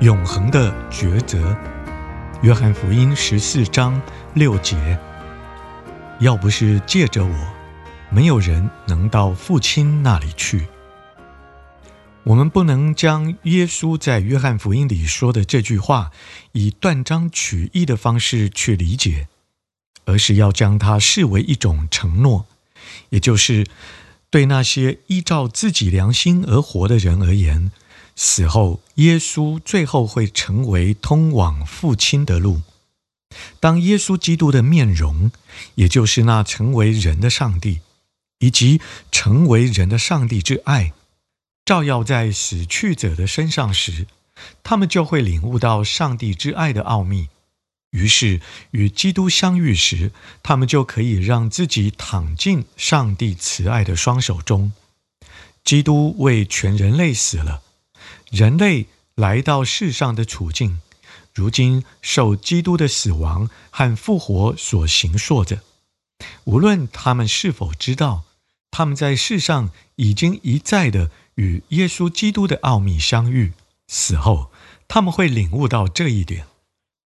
永恒的抉择，约翰福音十四章六节。要不是借着我，没有人能到父亲那里去。我们不能将耶稣在约翰福音里说的这句话以断章取义的方式去理解，而是要将它视为一种承诺，也就是对那些依照自己良心而活的人而言。死后，耶稣最后会成为通往父亲的路。当耶稣基督的面容，也就是那成为人的上帝，以及成为人的上帝之爱，照耀在死去者的身上时，他们就会领悟到上帝之爱的奥秘。于是，与基督相遇时，他们就可以让自己躺进上帝慈爱的双手中。基督为全人类死了。人类来到世上的处境，如今受基督的死亡和复活所形塑着。无论他们是否知道，他们在世上已经一再的与耶稣基督的奥秘相遇。死后，他们会领悟到这一点。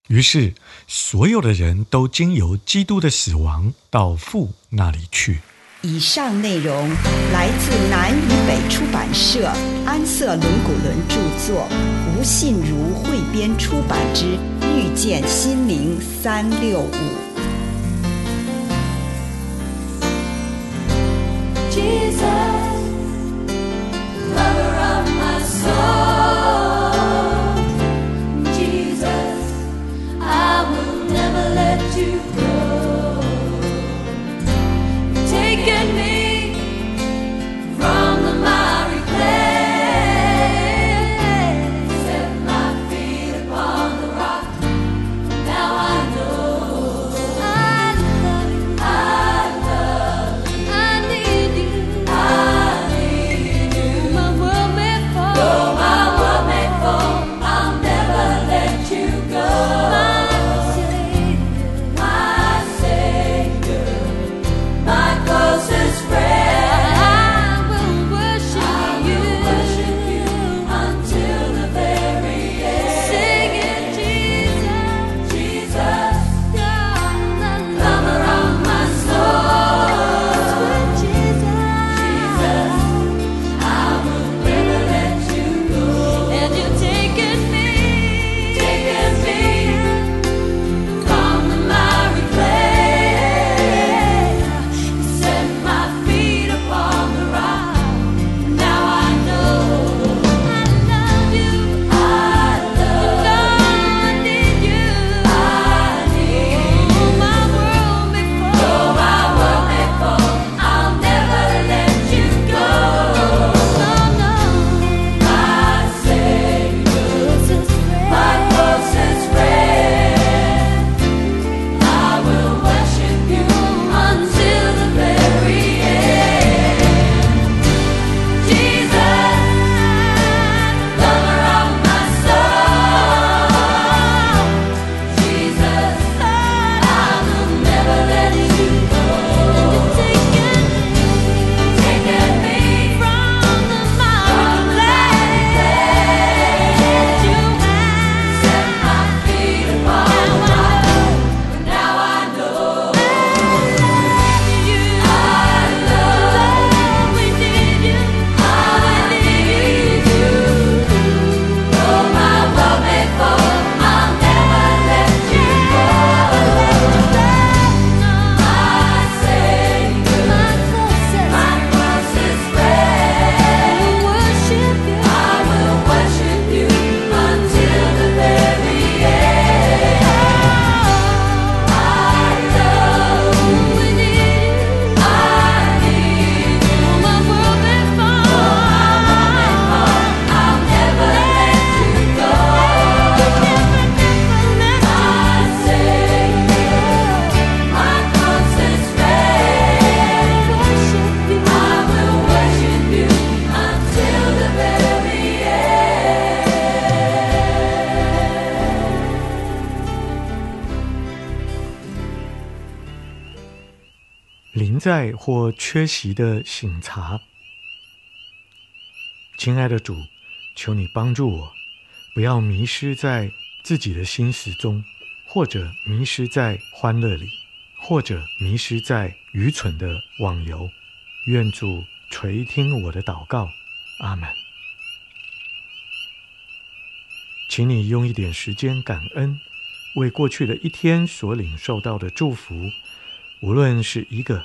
于是，所有的人都经由基督的死亡到父那里去。以上内容来自南与北出版社安瑟伦古伦著作，吴信如汇编出版之《遇见心灵三六五》。taken me. 在或缺席的醒茶。亲爱的主，求你帮助我，不要迷失在自己的心事中，或者迷失在欢乐里，或者迷失在愚蠢的网游。愿主垂听我的祷告，阿门。请你用一点时间感恩，为过去的一天所领受到的祝福，无论是一个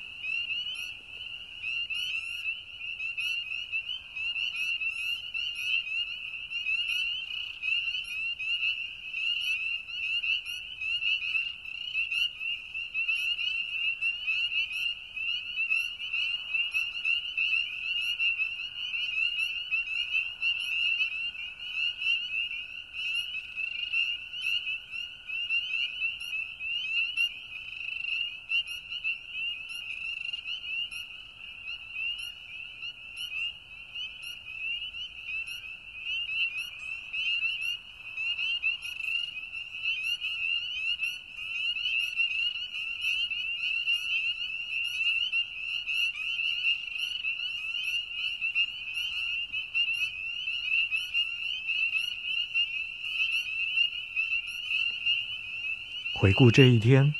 回顾这一天，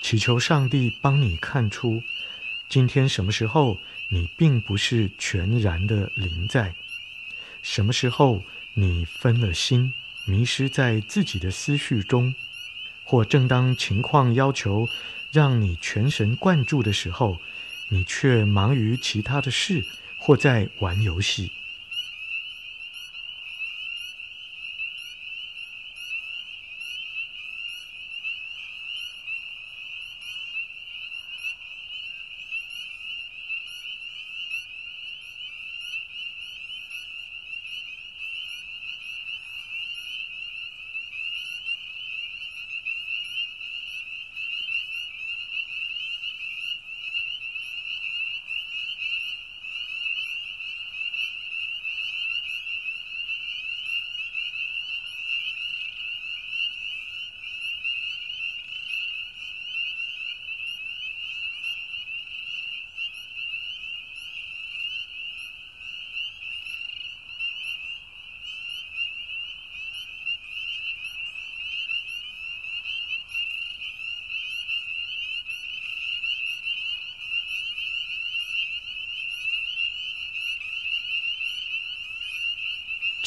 祈求上帝帮你看出，今天什么时候你并不是全然的临在，什么时候你分了心，迷失在自己的思绪中，或正当情况要求让你全神贯注的时候，你却忙于其他的事，或在玩游戏。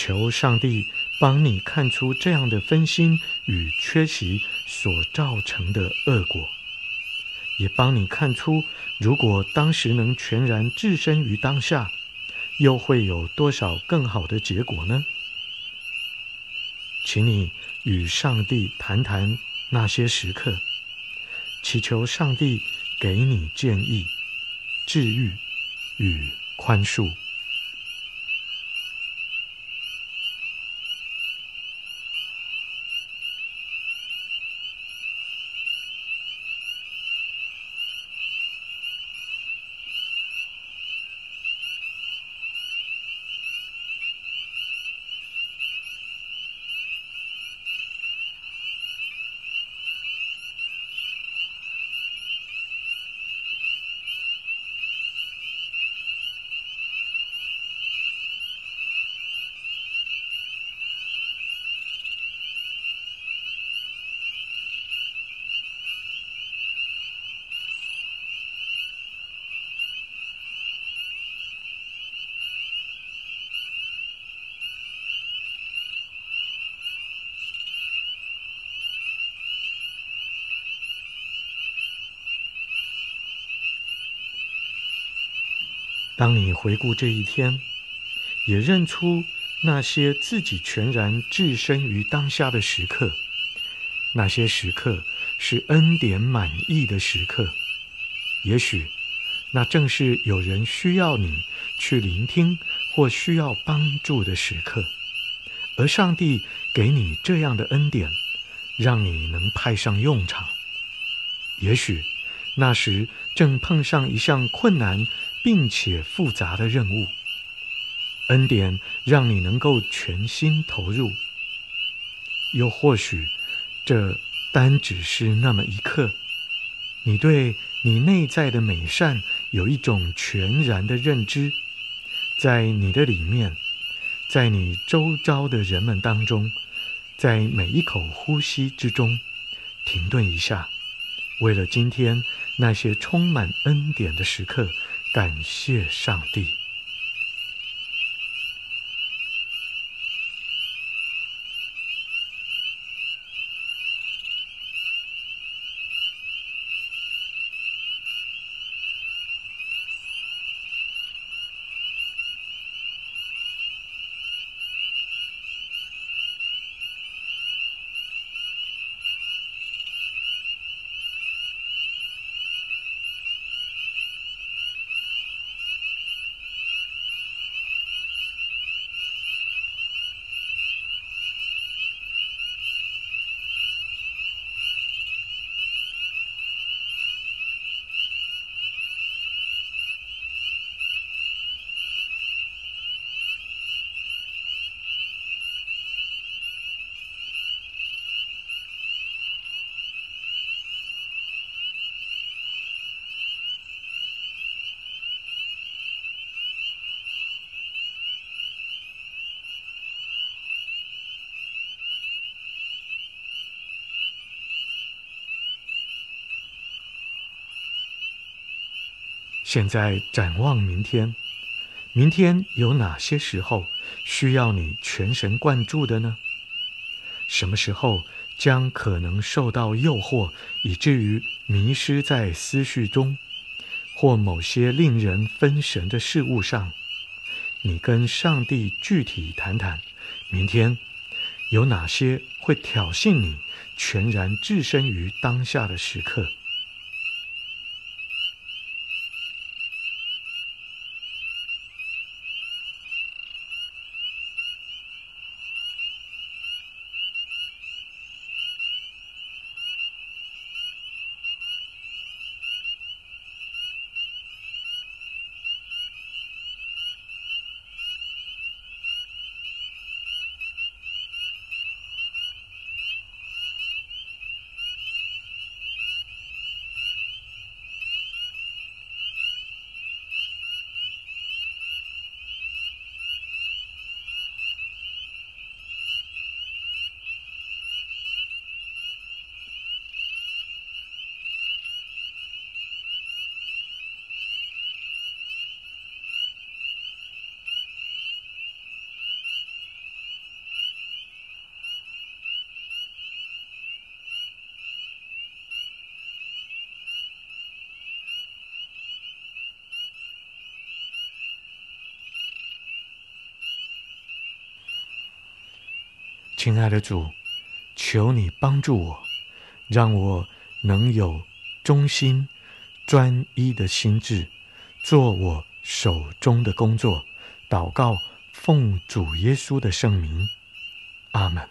求上帝帮你看出这样的分心与缺席所造成的恶果，也帮你看出，如果当时能全然置身于当下，又会有多少更好的结果呢？请你与上帝谈谈那些时刻，祈求上帝给你建议、治愈与宽恕。当你回顾这一天，也认出那些自己全然置身于当下的时刻，那些时刻是恩典满溢的时刻。也许，那正是有人需要你去聆听或需要帮助的时刻，而上帝给你这样的恩典，让你能派上用场。也许，那时正碰上一项困难。并且复杂的任务，恩典让你能够全心投入，又或许，这单只是那么一刻。你对你内在的美善有一种全然的认知，在你的里面，在你周遭的人们当中，在每一口呼吸之中，停顿一下，为了今天那些充满恩典的时刻，感谢上帝。现在展望明天，明天有哪些时候需要你全神贯注的呢？什么时候将可能受到诱惑，以至于迷失在思绪中，或某些令人分神的事物上？你跟上帝具体谈谈，明天有哪些会挑衅你全然置身于当下的时刻？亲爱的主，求你帮助我，让我能有忠心、专一的心智，做我手中的工作。祷告，奉主耶稣的圣名，阿门。